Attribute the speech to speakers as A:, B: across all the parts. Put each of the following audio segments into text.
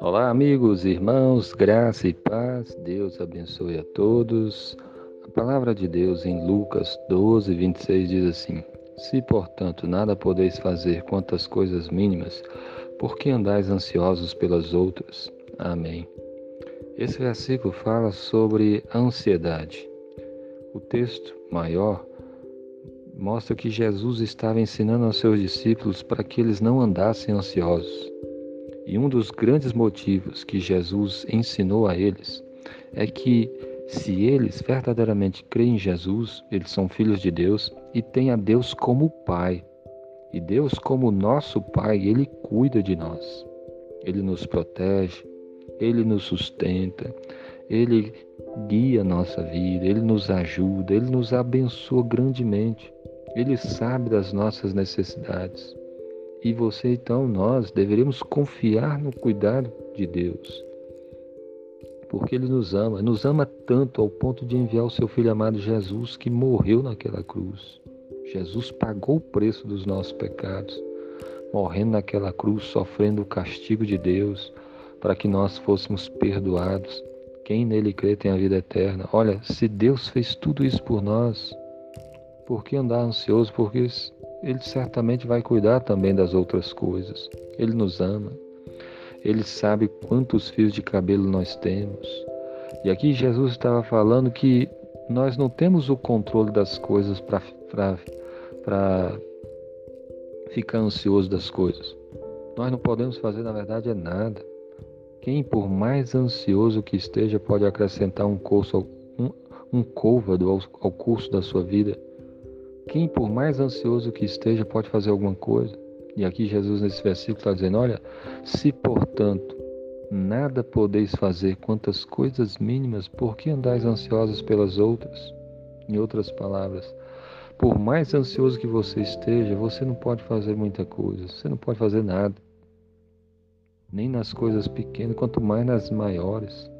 A: Olá, amigos, irmãos, graça e paz, Deus abençoe a todos. A palavra de Deus em Lucas 12, 26 diz assim: Se, portanto, nada podeis fazer quanto às coisas mínimas, por que andais ansiosos pelas outras? Amém. Esse versículo fala sobre a ansiedade. O texto maior mostra que Jesus estava ensinando aos seus discípulos para que eles não andassem ansiosos. E um dos grandes motivos que Jesus ensinou a eles é que se eles verdadeiramente creem em Jesus, eles são filhos de Deus e têm a Deus como Pai. E Deus, como nosso Pai, Ele cuida de nós. Ele nos protege, Ele nos sustenta, Ele guia a nossa vida, Ele nos ajuda, Ele nos abençoa grandemente. Ele sabe das nossas necessidades. E você, então, nós deveríamos confiar no cuidado de Deus. Porque Ele nos ama, nos ama tanto ao ponto de enviar o seu Filho amado Jesus que morreu naquela cruz. Jesus pagou o preço dos nossos pecados, morrendo naquela cruz, sofrendo o castigo de Deus, para que nós fôssemos perdoados. Quem nele crê tem a vida eterna. Olha, se Deus fez tudo isso por nós, por que andar ansioso? Porque ele certamente vai cuidar também das outras coisas. Ele nos ama. Ele sabe quantos fios de cabelo nós temos. E aqui Jesus estava falando que nós não temos o controle das coisas para ficar ansioso das coisas. Nós não podemos fazer, na verdade, é nada. Quem, por mais ansioso que esteja, pode acrescentar um, curso, um, um côvado ao, ao curso da sua vida. Quem, por mais ansioso que esteja, pode fazer alguma coisa. E aqui Jesus, nesse versículo, está dizendo: Olha, se portanto nada podeis fazer quantas coisas mínimas, por que andais ansiosos pelas outras? Em outras palavras, por mais ansioso que você esteja, você não pode fazer muita coisa, você não pode fazer nada. Nem nas coisas pequenas, quanto mais nas maiores.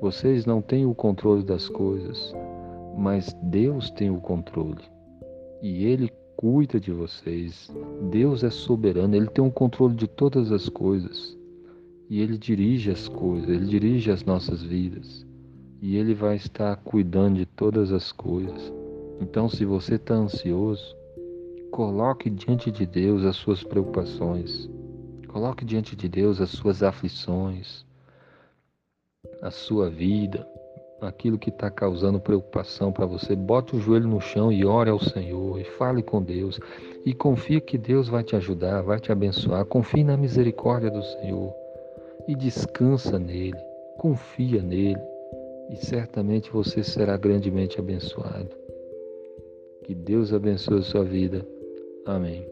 A: Vocês não têm o controle das coisas, mas Deus tem o controle e Ele cuida de vocês. Deus é soberano, Ele tem o controle de todas as coisas e Ele dirige as coisas, Ele dirige as nossas vidas e Ele vai estar cuidando de todas as coisas. Então, se você está ansioso, coloque diante de Deus as suas preocupações, coloque diante de Deus as suas aflições, a sua vida, aquilo que está causando preocupação para você, bote o joelho no chão e ore ao Senhor e fale com Deus e confie que Deus vai te ajudar, vai te abençoar. Confie na misericórdia do Senhor e descansa nele, confia nele e certamente você será grandemente abençoado. Que Deus abençoe a sua vida. Amém.